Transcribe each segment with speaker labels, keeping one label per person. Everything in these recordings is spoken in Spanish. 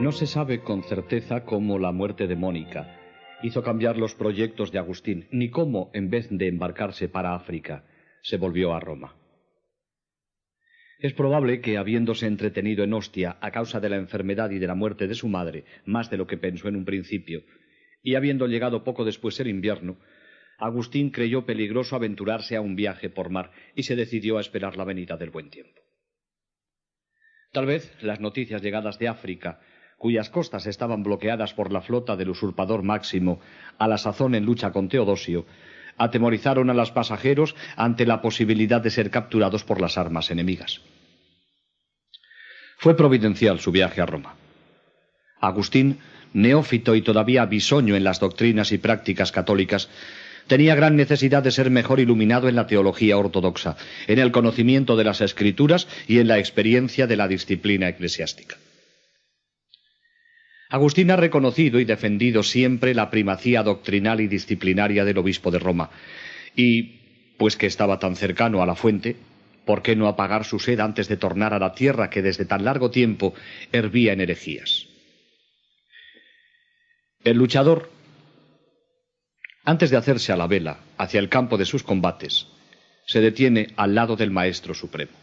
Speaker 1: No se sabe con certeza cómo la muerte de Mónica hizo cambiar los proyectos de Agustín, ni cómo, en vez de embarcarse para África, se volvió a Roma. Es probable que, habiéndose entretenido en Ostia a causa de la enfermedad y de la muerte de su madre, más de lo que pensó en un principio, y habiendo llegado poco después el invierno, Agustín creyó peligroso aventurarse a un viaje por mar y se decidió a esperar la venida del buen tiempo. Tal vez las noticias llegadas de África, cuyas costas estaban bloqueadas por la flota del usurpador Máximo, a la sazón en lucha con Teodosio, atemorizaron a los pasajeros ante la posibilidad de ser capturados por las armas enemigas. Fue providencial su viaje a Roma. Agustín, neófito y todavía bisoño en las doctrinas y prácticas católicas, tenía gran necesidad de ser mejor iluminado en la teología ortodoxa, en el conocimiento de las escrituras y en la experiencia de la disciplina eclesiástica. Agustín ha reconocido y defendido siempre la primacía doctrinal y disciplinaria del obispo de Roma, y, pues que estaba tan cercano a la fuente, ¿por qué no apagar su sed antes de tornar a la tierra que desde tan largo tiempo hervía en herejías? El luchador, antes de hacerse a la vela hacia el campo de sus combates, se detiene al lado del Maestro Supremo.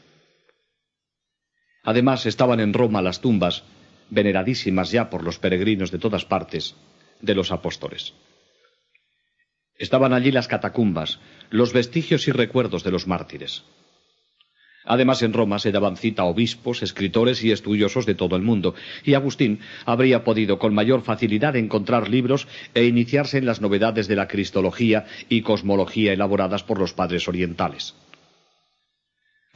Speaker 1: Además estaban en Roma las tumbas veneradísimas ya por los peregrinos de todas partes, de los apóstoles. Estaban allí las catacumbas, los vestigios y recuerdos de los mártires. Además, en Roma se daban cita a obispos, escritores y estudiosos de todo el mundo, y Agustín habría podido con mayor facilidad encontrar libros e iniciarse en las novedades de la cristología y cosmología elaboradas por los padres orientales.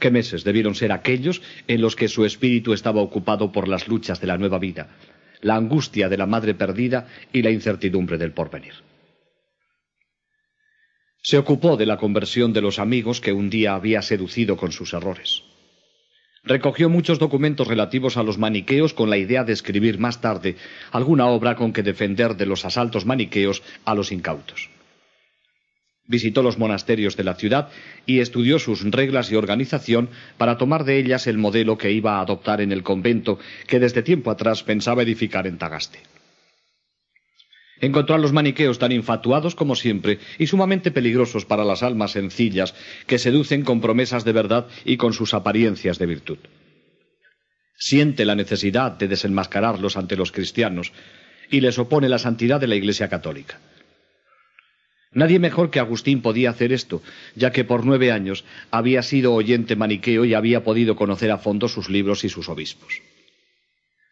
Speaker 1: ¿Qué meses debieron ser aquellos en los que su espíritu estaba ocupado por las luchas de la nueva vida, la angustia de la madre perdida y la incertidumbre del porvenir? Se ocupó de la conversión de los amigos que un día había seducido con sus errores. Recogió muchos documentos relativos a los maniqueos con la idea de escribir más tarde alguna obra con que defender de los asaltos maniqueos a los incautos. Visitó los monasterios de la ciudad y estudió sus reglas y organización para tomar de ellas el modelo que iba a adoptar en el convento que desde tiempo atrás pensaba edificar en Tagaste. Encontró a los maniqueos tan infatuados como siempre y sumamente peligrosos para las almas sencillas que seducen con promesas de verdad y con sus apariencias de virtud. Siente la necesidad de desenmascararlos ante los cristianos y les opone la santidad de la Iglesia católica. Nadie mejor que Agustín podía hacer esto, ya que por nueve años había sido oyente maniqueo y había podido conocer a fondo sus libros y sus obispos.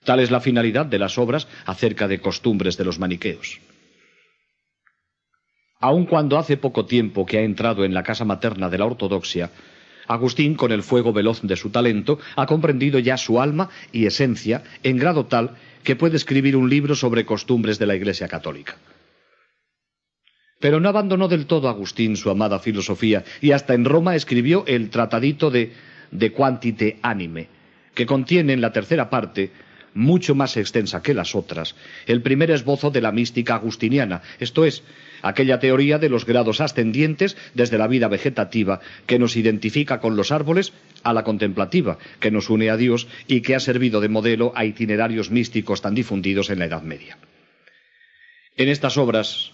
Speaker 1: Tal es la finalidad de las obras acerca de costumbres de los maniqueos. Aun cuando hace poco tiempo que ha entrado en la casa materna de la ortodoxia, Agustín, con el fuego veloz de su talento, ha comprendido ya su alma y esencia en grado tal que puede escribir un libro sobre costumbres de la Iglesia católica. Pero no abandonó del todo Agustín su amada filosofía y hasta en Roma escribió el tratadito de De Quantite Anime, que contiene en la tercera parte, mucho más extensa que las otras, el primer esbozo de la mística agustiniana, esto es, aquella teoría de los grados ascendientes desde la vida vegetativa que nos identifica con los árboles a la contemplativa, que nos une a Dios y que ha servido de modelo a itinerarios místicos tan difundidos en la Edad Media. En estas obras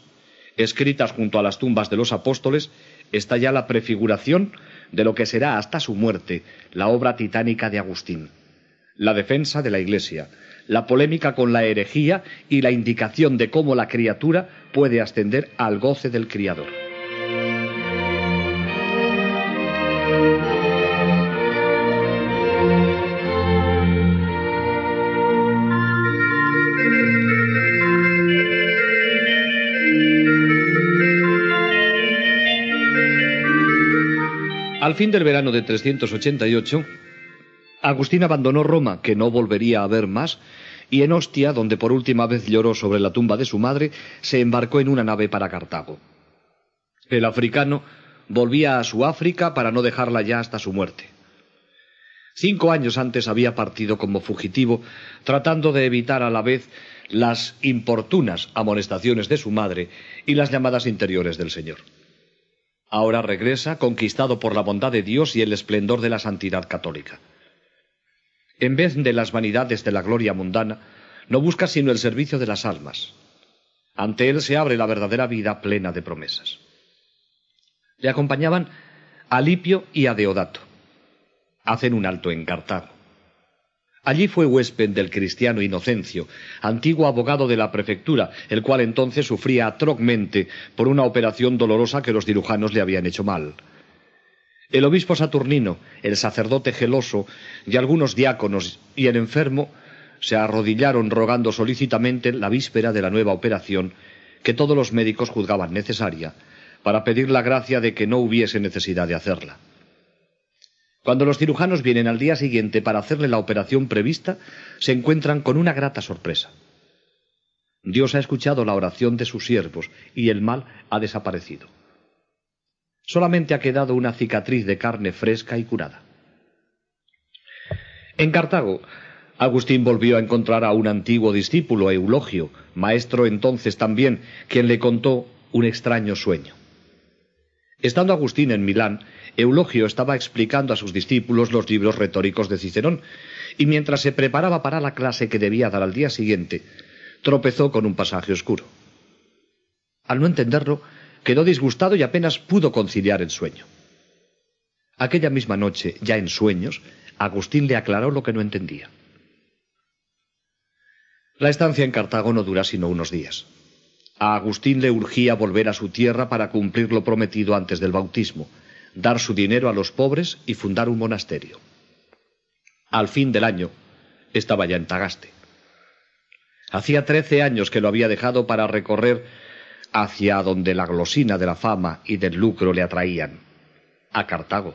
Speaker 1: escritas junto a las tumbas de los apóstoles, está ya la prefiguración de lo que será hasta su muerte la obra titánica de Agustín, la defensa de la Iglesia, la polémica con la herejía y la indicación de cómo la criatura puede ascender al goce del Criador. Fin del verano de 388, Agustín abandonó Roma, que no volvería a ver más, y en Ostia, donde por última vez lloró sobre la tumba de su madre, se embarcó en una nave para Cartago. El africano volvía a su África para no dejarla ya hasta su muerte. Cinco años antes había partido como fugitivo, tratando de evitar a la vez las importunas amonestaciones de su madre y las llamadas interiores del Señor. Ahora regresa conquistado por la bondad de Dios y el esplendor de la santidad católica. En vez de las vanidades de la gloria mundana, no busca sino el servicio de las almas. Ante él se abre la verdadera vida plena de promesas. Le acompañaban Alipio y Adeodato. Hacen un alto en Cartago. Allí fue huésped del cristiano Inocencio, antiguo abogado de la prefectura, el cual entonces sufría atrocmente por una operación dolorosa que los cirujanos le habían hecho mal. El obispo Saturnino, el sacerdote geloso y algunos diáconos y el enfermo se arrodillaron rogando solícitamente la víspera de la nueva operación que todos los médicos juzgaban necesaria, para pedir la gracia de que no hubiese necesidad de hacerla. Cuando los cirujanos vienen al día siguiente para hacerle la operación prevista, se encuentran con una grata sorpresa. Dios ha escuchado la oración de sus siervos y el mal ha desaparecido. Solamente ha quedado una cicatriz de carne fresca y curada. En Cartago, Agustín volvió a encontrar a un antiguo discípulo, Eulogio, maestro entonces también, quien le contó un extraño sueño. Estando Agustín en Milán, Eulogio estaba explicando a sus discípulos los libros retóricos de Cicerón, y mientras se preparaba para la clase que debía dar al día siguiente, tropezó con un pasaje oscuro. Al no entenderlo, quedó disgustado y apenas pudo conciliar el sueño. Aquella misma noche, ya en sueños, Agustín le aclaró lo que no entendía. La estancia en Cartago no dura sino unos días. A Agustín le urgía volver a su tierra para cumplir lo prometido antes del bautismo, dar su dinero a los pobres y fundar un monasterio. Al fin del año estaba ya en Tagaste. Hacía trece años que lo había dejado para recorrer hacia donde la glosina de la fama y del lucro le atraían, a Cartago.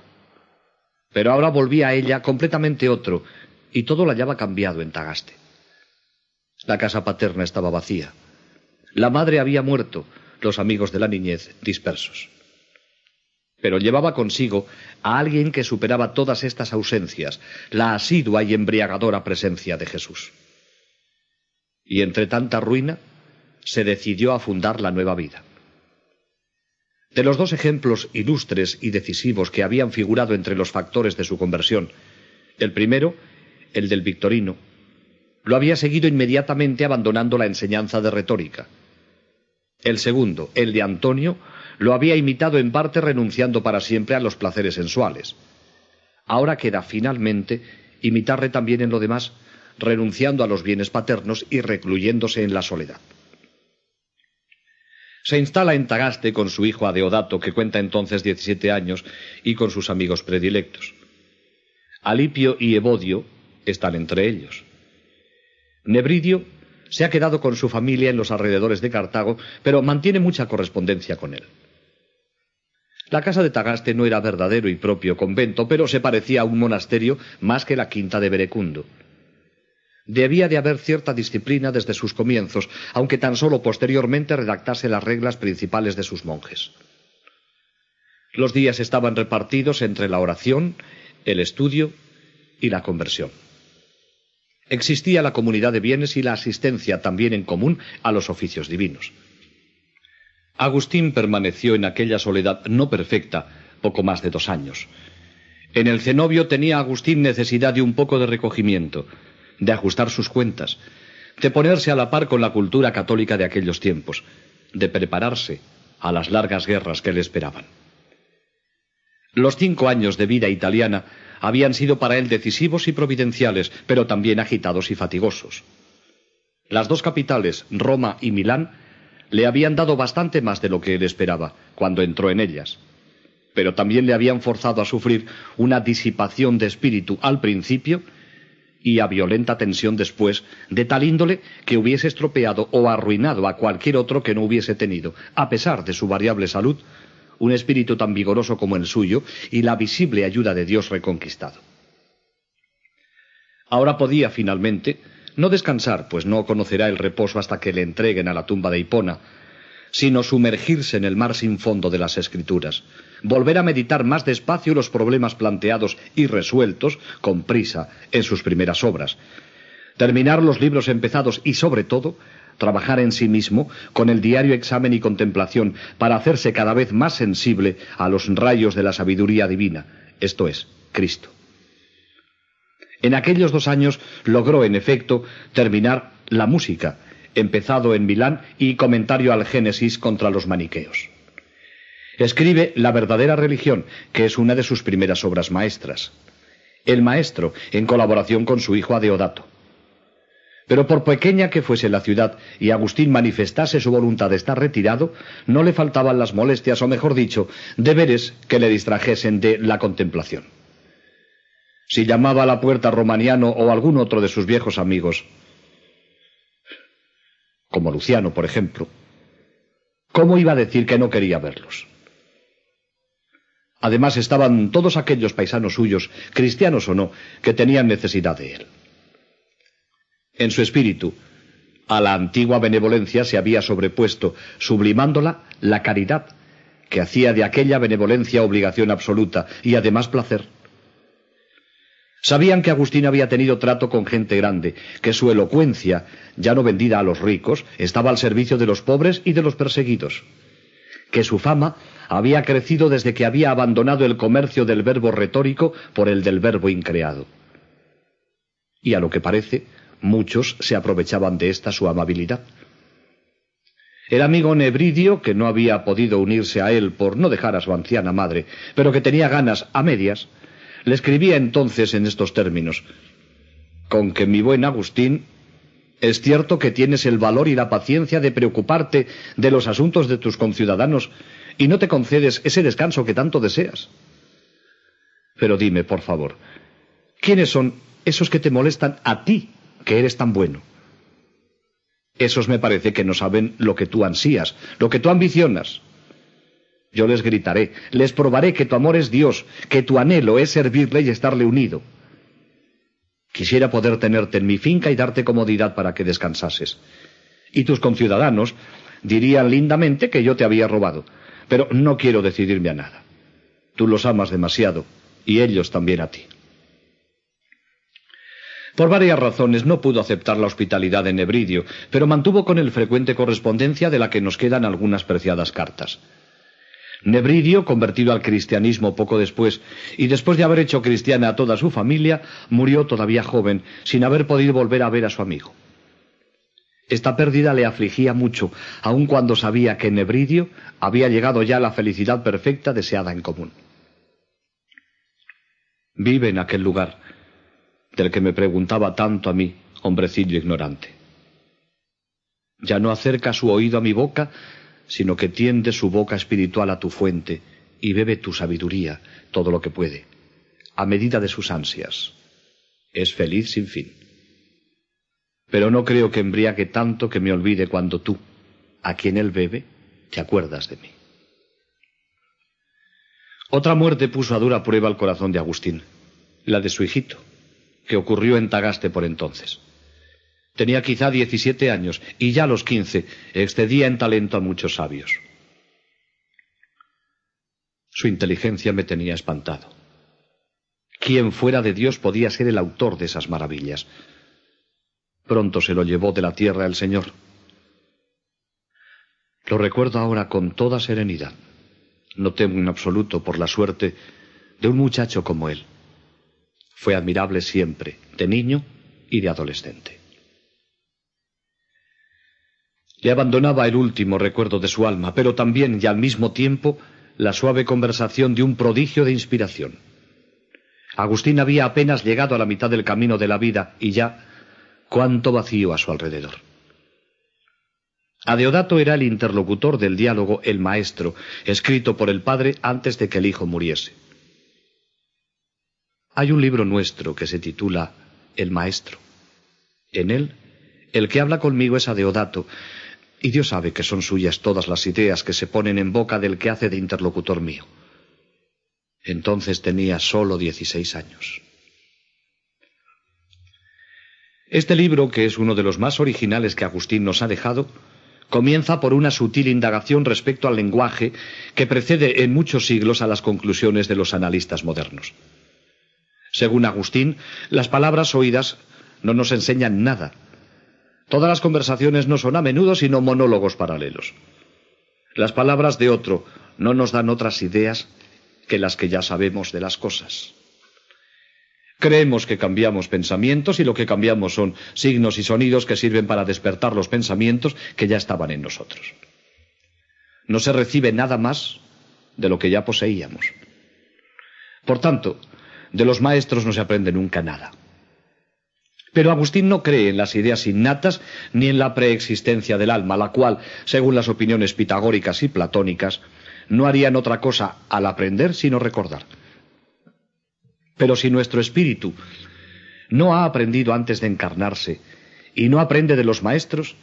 Speaker 1: Pero ahora volvía a ella completamente otro, y todo lo hallaba cambiado en Tagaste. La casa paterna estaba vacía. La madre había muerto, los amigos de la niñez dispersos. Pero llevaba consigo a alguien que superaba todas estas ausencias, la asidua y embriagadora presencia de Jesús. Y entre tanta ruina, se decidió a fundar la nueva vida. De los dos ejemplos ilustres y decisivos que habían figurado entre los factores de su conversión, el primero, el del Victorino, lo había seguido inmediatamente abandonando la enseñanza de retórica. El segundo, el de Antonio, lo había imitado en parte renunciando para siempre a los placeres sensuales. Ahora queda finalmente imitarle también en lo demás, renunciando a los bienes paternos y recluyéndose en la soledad. Se instala en Tagaste con su hijo Adeodato, que cuenta entonces diecisiete años, y con sus amigos predilectos. Alipio y Evodio están entre ellos. Nebridio se ha quedado con su familia en los alrededores de Cartago, pero mantiene mucha correspondencia con él. La casa de Tagaste no era verdadero y propio convento, pero se parecía a un monasterio más que la quinta de Berecundo. Debía de haber cierta disciplina desde sus comienzos, aunque tan solo posteriormente redactase las reglas principales de sus monjes. Los días estaban repartidos entre la oración, el estudio y la conversión. Existía la comunidad de bienes y la asistencia también en común a los oficios divinos. Agustín permaneció en aquella soledad no perfecta poco más de dos años. En el cenobio tenía Agustín necesidad de un poco de recogimiento, de ajustar sus cuentas, de ponerse a la par con la cultura católica de aquellos tiempos, de prepararse a las largas guerras que le esperaban. Los cinco años de vida italiana habían sido para él decisivos y providenciales, pero también agitados y fatigosos. Las dos capitales, Roma y Milán, le habían dado bastante más de lo que él esperaba cuando entró en ellas, pero también le habían forzado a sufrir una disipación de espíritu al principio y a violenta tensión después, de tal índole que hubiese estropeado o arruinado a cualquier otro que no hubiese tenido, a pesar de su variable salud, un espíritu tan vigoroso como el suyo y la visible ayuda de Dios reconquistado. Ahora podía finalmente no descansar, pues no conocerá el reposo hasta que le entreguen a la tumba de Hipona, sino sumergirse en el mar sin fondo de las escrituras, volver a meditar más despacio los problemas planteados y resueltos, con prisa, en sus primeras obras, terminar los libros empezados y, sobre todo, trabajar en sí mismo con el diario examen y contemplación para hacerse cada vez más sensible a los rayos de la sabiduría divina, esto es, Cristo. En aquellos dos años logró, en efecto, terminar La música, empezado en Milán, y comentario al Génesis contra los maniqueos. Escribe La verdadera religión, que es una de sus primeras obras maestras. El maestro, en colaboración con su hijo Adeodato. Pero por pequeña que fuese la ciudad y Agustín manifestase su voluntad de estar retirado, no le faltaban las molestias, o mejor dicho, deberes que le distrajesen de la contemplación. Si llamaba a la puerta Romaniano o algún otro de sus viejos amigos, como Luciano, por ejemplo, ¿cómo iba a decir que no quería verlos? Además estaban todos aquellos paisanos suyos, cristianos o no, que tenían necesidad de él. En su espíritu, a la antigua benevolencia se había sobrepuesto, sublimándola, la caridad, que hacía de aquella benevolencia obligación absoluta y además placer. Sabían que Agustín había tenido trato con gente grande, que su elocuencia, ya no vendida a los ricos, estaba al servicio de los pobres y de los perseguidos, que su fama había crecido desde que había abandonado el comercio del verbo retórico por el del verbo increado. Y a lo que parece, muchos se aprovechaban de esta su amabilidad. El amigo Nebridio, que no había podido unirse a él por no dejar a su anciana madre, pero que tenía ganas a medias, le escribía entonces en estos términos. Con que mi buen Agustín, es cierto que tienes el valor y la paciencia de preocuparte de los asuntos de tus conciudadanos y no te concedes ese descanso que tanto deseas. Pero dime, por favor, ¿quiénes son esos que te molestan a ti, que eres tan bueno? Esos me parece que no saben lo que tú ansías, lo que tú ambicionas. Yo les gritaré, les probaré que tu amor es Dios, que tu anhelo es servirle y estarle unido. Quisiera poder tenerte en mi finca y darte comodidad para que descansases. Y tus conciudadanos dirían lindamente que yo te había robado, pero no quiero decidirme a nada. Tú los amas demasiado, y ellos también a ti. Por varias razones no pudo aceptar la hospitalidad de Nebridio, pero mantuvo con él frecuente correspondencia de la que nos quedan algunas preciadas cartas. Nebridio, convertido al cristianismo poco después, y después de haber hecho cristiana a toda su familia, murió todavía joven, sin haber podido volver a ver a su amigo. Esta pérdida le afligía mucho, aun cuando sabía que Nebridio había llegado ya la felicidad perfecta deseada en común. Vive en aquel lugar, del que me preguntaba tanto a mí, hombrecillo ignorante. Ya no acerca su oído a mi boca, sino que tiende su boca espiritual a tu fuente y bebe tu sabiduría, todo lo que puede, a medida de sus ansias. Es feliz sin fin. Pero no creo que embriague tanto que me olvide cuando tú, a quien él bebe, te acuerdas de mí. Otra muerte puso a dura prueba el corazón de Agustín, la de su hijito, que ocurrió en Tagaste por entonces. Tenía quizá diecisiete años y ya a los quince excedía en talento a muchos sabios. Su inteligencia me tenía espantado. ¿Quién fuera de Dios podía ser el autor de esas maravillas? Pronto se lo llevó de la tierra el Señor. Lo recuerdo ahora con toda serenidad. No temo en absoluto por la suerte de un muchacho como él. Fue admirable siempre, de niño y de adolescente. Le abandonaba el último recuerdo de su alma, pero también y al mismo tiempo la suave conversación de un prodigio de inspiración. Agustín había apenas llegado a la mitad del camino de la vida y ya cuánto vacío a su alrededor. Adeodato era el interlocutor del diálogo El Maestro, escrito por el padre antes de que el hijo muriese. Hay un libro nuestro que se titula El Maestro. En él, el que habla conmigo es Adeodato, y Dios sabe que son suyas todas las ideas que se ponen en boca del que hace de interlocutor mío. Entonces tenía solo dieciséis años. Este libro, que es uno de los más originales que Agustín nos ha dejado, comienza por una sutil indagación respecto al lenguaje que precede en muchos siglos a las conclusiones de los analistas modernos. Según Agustín, las palabras oídas no nos enseñan nada, Todas las conversaciones no son a menudo sino monólogos paralelos. Las palabras de otro no nos dan otras ideas que las que ya sabemos de las cosas. Creemos que cambiamos pensamientos y lo que cambiamos son signos y sonidos que sirven para despertar los pensamientos que ya estaban en nosotros. No se recibe nada más de lo que ya poseíamos. Por tanto, de los maestros no se aprende nunca nada. Pero Agustín no cree en las ideas innatas ni en la preexistencia del alma, la cual, según las opiniones pitagóricas y platónicas, no harían otra cosa al aprender sino recordar. Pero si nuestro espíritu no ha aprendido antes de encarnarse y no aprende de los maestros,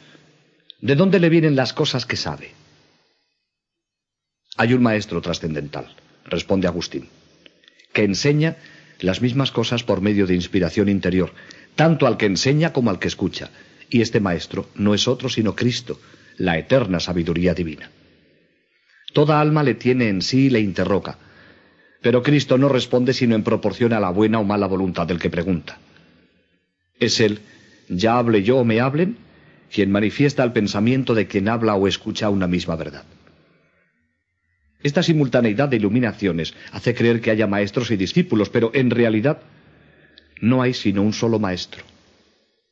Speaker 1: ¿de dónde le vienen las cosas que sabe? Hay un maestro trascendental, responde Agustín, que enseña las mismas cosas por medio de inspiración interior, tanto al que enseña como al que escucha. Y este maestro no es otro sino Cristo, la eterna sabiduría divina. Toda alma le tiene en sí y le interroga, pero Cristo no responde sino en proporción a la buena o mala voluntad del que pregunta. Es Él, ya hable yo o me hablen, quien manifiesta el pensamiento de quien habla o escucha una misma verdad. Esta simultaneidad de iluminaciones hace creer que haya maestros y discípulos, pero en realidad no hay sino un solo maestro,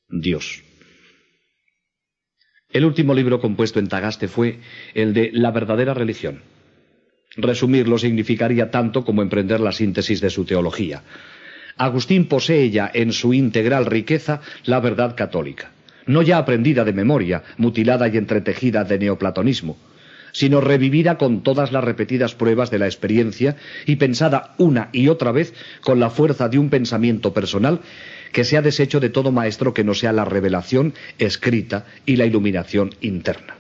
Speaker 1: Dios. El último libro compuesto en Tagaste fue el de La verdadera religión Resumirlo significaría tanto como emprender la síntesis de su teología. Agustín posee ya en su integral riqueza la verdad católica, no ya aprendida de memoria, mutilada y entretejida de neoplatonismo, sino revivida con todas las repetidas pruebas de la experiencia y pensada una y otra vez con la fuerza de un pensamiento personal que sea deshecho de todo maestro que no sea la revelación escrita y la iluminación interna.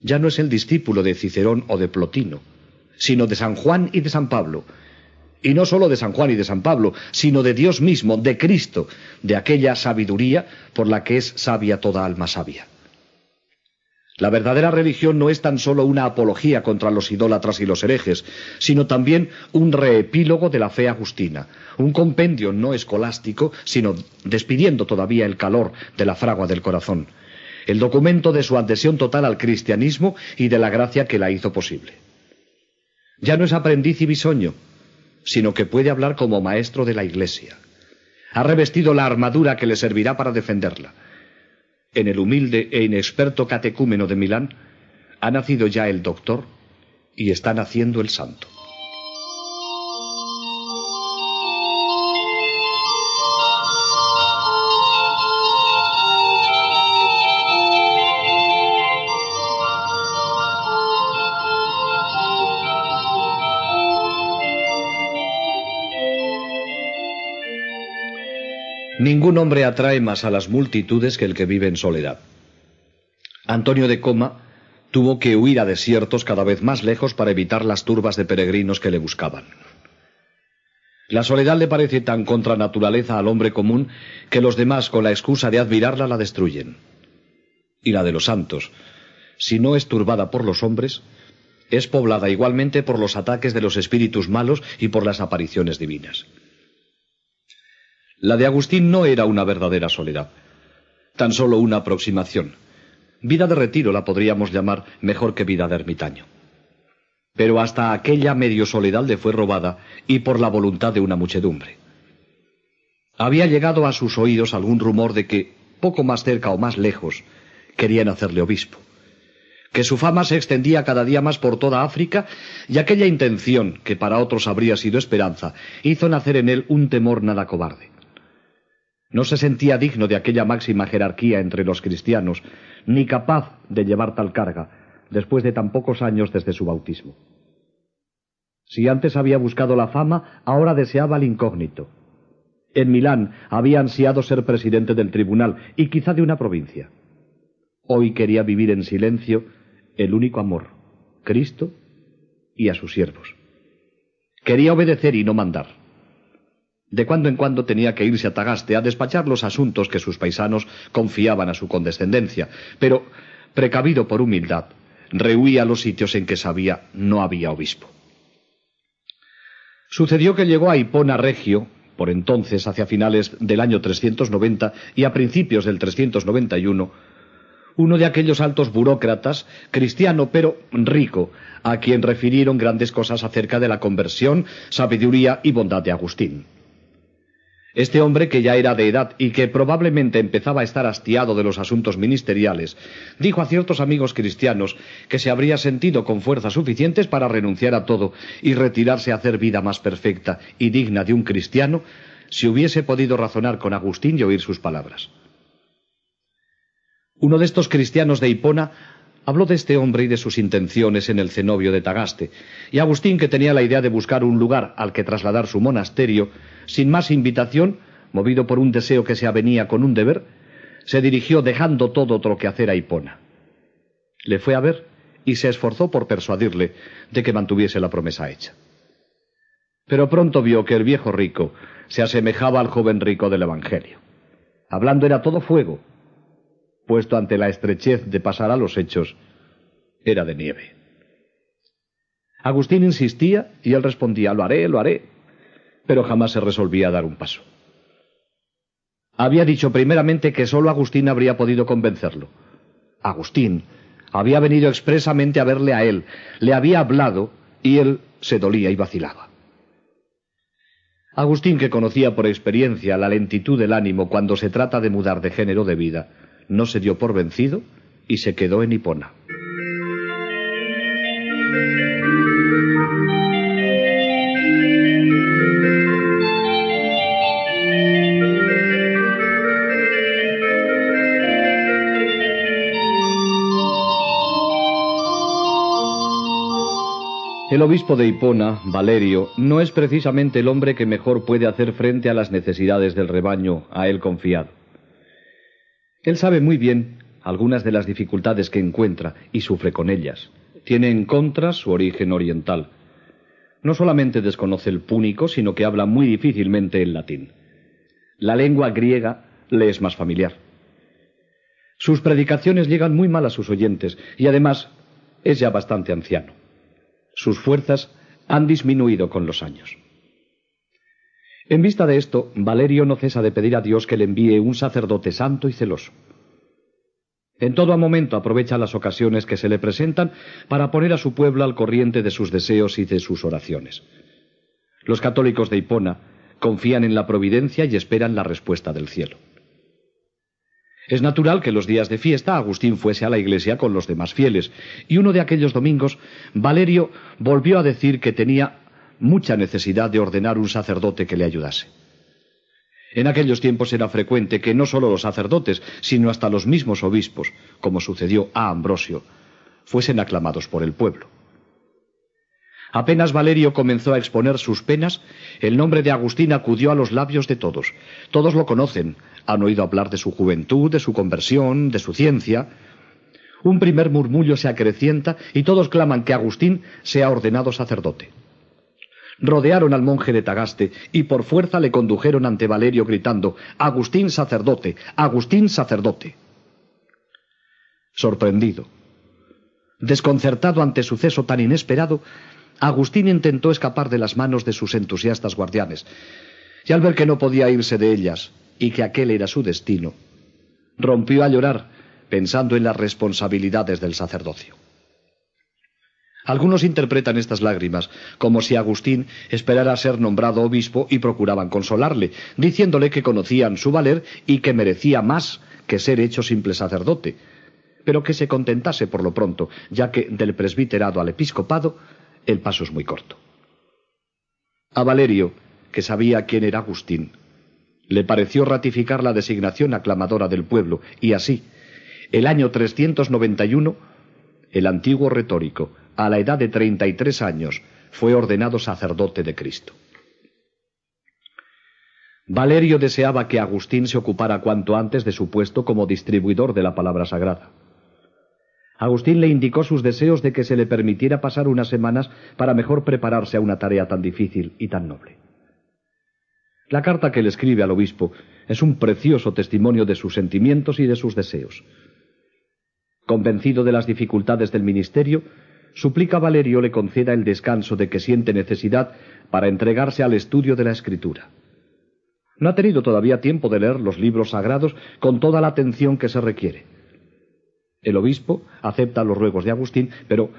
Speaker 1: Ya no es el discípulo de Cicerón o de Plotino, sino de San Juan y de San Pablo. Y no sólo de San Juan y de San Pablo, sino de Dios mismo, de Cristo, de aquella sabiduría por la que es sabia toda alma sabia. La verdadera religión no es tan solo una apología contra los idólatras y los herejes, sino también un reepílogo de la fe agustina, un compendio no escolástico, sino despidiendo todavía el calor de la fragua del corazón el documento de su adhesión total al cristianismo y de la gracia que la hizo posible. Ya no es aprendiz y bisoño, sino que puede hablar como maestro de la Iglesia. Ha revestido la armadura que le servirá para defenderla. En el humilde e inexperto catecúmeno de Milán ha nacido ya el doctor y está naciendo el santo. Ningún hombre atrae más a las multitudes que el que vive en soledad. Antonio de Coma tuvo que huir a desiertos cada vez más lejos para evitar las turbas de peregrinos que le buscaban. La soledad le parece tan contra naturaleza al hombre común que los demás, con la excusa de admirarla, la destruyen. Y la de los santos, si no es turbada por los hombres, es poblada igualmente por los ataques de los espíritus malos y por las apariciones divinas. La de Agustín no era una verdadera soledad, tan solo una aproximación. Vida de retiro la podríamos llamar mejor que vida de ermitaño. Pero hasta aquella medio soledad le fue robada y por la voluntad de una muchedumbre. Había llegado a sus oídos algún rumor de que, poco más cerca o más lejos, querían hacerle obispo que su fama se extendía cada día más por toda África, y aquella intención, que para otros habría sido esperanza, hizo nacer en él un temor nada cobarde. No se sentía digno de aquella máxima jerarquía entre los cristianos, ni capaz de llevar tal carga, después de tan pocos años desde su bautismo. Si antes había buscado la fama, ahora deseaba el incógnito. En Milán había ansiado ser presidente del tribunal y quizá de una provincia. Hoy quería vivir en silencio el único amor, Cristo y a sus siervos. Quería obedecer y no mandar. De cuando en cuando tenía que irse a Tagaste a despachar los asuntos que sus paisanos confiaban a su condescendencia, pero, precavido por humildad, rehuía los sitios en que sabía no había obispo. Sucedió que llegó a Hipona Regio, por entonces hacia finales del año 390 y a principios del 391, uno de aquellos altos burócratas, cristiano pero rico, a quien refirieron grandes cosas acerca de la conversión, sabiduría y bondad de Agustín. Este hombre, que ya era de edad y que probablemente empezaba a estar hastiado de los asuntos ministeriales, dijo a ciertos amigos cristianos que se habría sentido con fuerzas suficientes para renunciar a todo y retirarse a hacer vida más perfecta y digna de un cristiano si hubiese podido razonar con Agustín y oír sus palabras. Uno de estos cristianos de Hipona habló de este hombre y de sus intenciones en el cenobio de Tagaste, y Agustín, que tenía la idea de buscar un lugar al que trasladar su monasterio, sin más invitación, movido por un deseo que se avenía con un deber, se dirigió dejando todo otro que hacer a Hipona. Le fue a ver y se esforzó por persuadirle de que mantuviese la promesa hecha. Pero pronto vio que el viejo rico se asemejaba al joven rico del Evangelio. Hablando era todo fuego, puesto ante la estrechez de pasar a los hechos, era de nieve. Agustín insistía y él respondía, lo haré, lo haré, pero jamás se resolvía a dar un paso. Había dicho primeramente que sólo Agustín habría podido convencerlo. Agustín había venido expresamente a verle a él, le había hablado y él se dolía y vacilaba. Agustín, que conocía por experiencia la lentitud del ánimo cuando se trata de mudar de género de vida, no se dio por vencido y se quedó en Hipona. El obispo de Hipona, Valerio, no es precisamente el hombre que mejor puede hacer frente a las necesidades del rebaño a él confiado. Él sabe muy bien algunas de las dificultades que encuentra y sufre con ellas. Tiene en contra su origen oriental. No solamente desconoce el púnico, sino que habla muy difícilmente el latín. La lengua griega le es más familiar. Sus predicaciones llegan muy mal a sus oyentes y además es ya bastante anciano. Sus fuerzas han disminuido con los años. En vista de esto, Valerio no cesa de pedir a Dios que le envíe un sacerdote santo y celoso. En todo momento aprovecha las ocasiones que se le presentan para poner a su pueblo al corriente de sus deseos y de sus oraciones. Los católicos de Hipona confían en la providencia y esperan la respuesta del cielo. Es natural que los días de fiesta Agustín fuese a la iglesia con los demás fieles, y uno de aquellos domingos Valerio volvió a decir que tenía mucha necesidad de ordenar un sacerdote que le ayudase. En aquellos tiempos era frecuente que no sólo los sacerdotes, sino hasta los mismos obispos, como sucedió a Ambrosio, fuesen aclamados por el pueblo. Apenas Valerio comenzó a exponer sus penas, el nombre de Agustín acudió a los labios de todos. Todos lo conocen, han oído hablar de su juventud, de su conversión, de su ciencia. Un primer murmullo se acrecienta y todos claman que Agustín sea ordenado sacerdote rodearon al monje de Tagaste y por fuerza le condujeron ante Valerio gritando Agustín sacerdote, Agustín sacerdote. Sorprendido, desconcertado ante suceso tan inesperado, Agustín intentó escapar de las manos de sus entusiastas guardianes, y al ver que no podía irse de ellas y que aquel era su destino, rompió a llorar pensando en las responsabilidades del sacerdocio. Algunos interpretan estas lágrimas como si Agustín esperara ser nombrado obispo y procuraban consolarle, diciéndole que conocían su valer y que merecía más que ser hecho simple sacerdote, pero que se contentase por lo pronto, ya que del presbiterado al episcopado el paso es muy corto. A Valerio, que sabía quién era Agustín, le pareció ratificar la designación aclamadora del pueblo, y así, el año 391, el antiguo retórico, a la edad de treinta y tres años, fue ordenado sacerdote de Cristo. Valerio deseaba que Agustín se ocupara cuanto antes de su puesto como distribuidor de la palabra sagrada. Agustín le indicó sus deseos de que se le permitiera pasar unas semanas para mejor prepararse a una tarea tan difícil y tan noble. La carta que le escribe al obispo es un precioso testimonio de sus sentimientos y de sus deseos. Convencido de las dificultades del ministerio, suplica a Valerio le conceda el descanso de que siente necesidad para entregarse al estudio de la escritura. No ha tenido todavía tiempo de leer los libros sagrados con toda la atención que se requiere. El obispo acepta los ruegos de Agustín, pero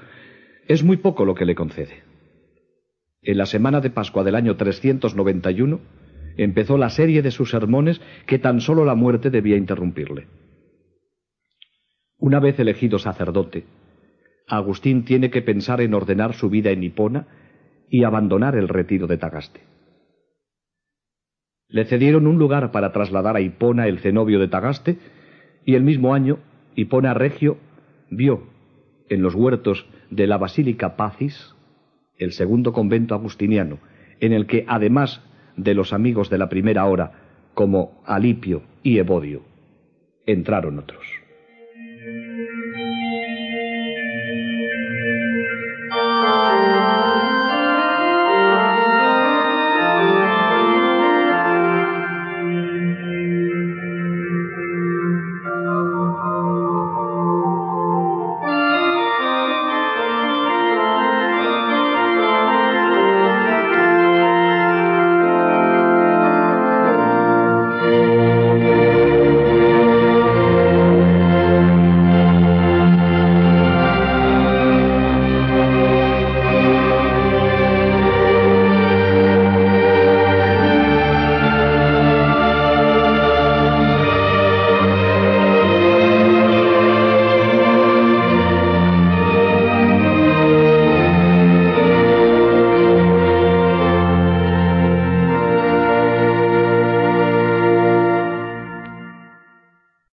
Speaker 1: es muy poco lo que le concede. En la semana de Pascua del año 391, empezó la serie de sus sermones que tan solo la muerte debía interrumpirle. Una vez elegido sacerdote, Agustín tiene que pensar en ordenar su vida en Hipona y abandonar el retiro de Tagaste. Le cedieron un lugar para trasladar a Hipona el cenobio de Tagaste, y el mismo año Hipona Regio vio en los huertos de la Basílica Pacis el segundo convento agustiniano, en el que, además de los amigos de la primera hora, como Alipio y Evodio, entraron otros.